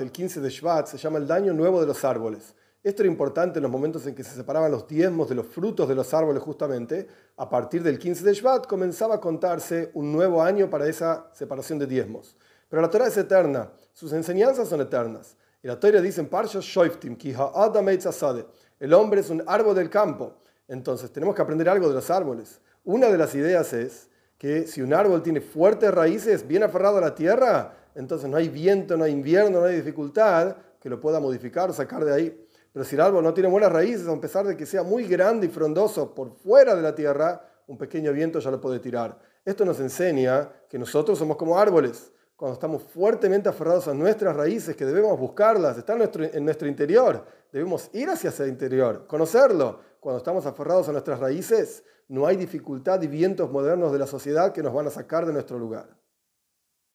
El 15 de Shvat, se llama el daño nuevo de los árboles. Esto era importante en los momentos en que se separaban los diezmos de los frutos de los árboles justamente. A partir del 15 de Shvat comenzaba a contarse un nuevo año para esa separación de diezmos. Pero la Torah es eterna, sus enseñanzas son eternas. Y la Torah dice en Parsha Shoiftim, el hombre es un árbol del campo. Entonces tenemos que aprender algo de los árboles. Una de las ideas es que si un árbol tiene fuertes raíces, bien aferrado a la tierra, entonces no hay viento, no hay invierno, no hay dificultad que lo pueda modificar o sacar de ahí. Pero si el árbol no tiene buenas raíces, a pesar de que sea muy grande y frondoso por fuera de la tierra, un pequeño viento ya lo puede tirar. Esto nos enseña que nosotros somos como árboles. Cuando estamos fuertemente aferrados a nuestras raíces, que debemos buscarlas, están en nuestro, en nuestro interior, debemos ir hacia ese interior, conocerlo. Cuando estamos aferrados a nuestras raíces, no hay dificultad y vientos modernos de la sociedad que nos van a sacar de nuestro lugar.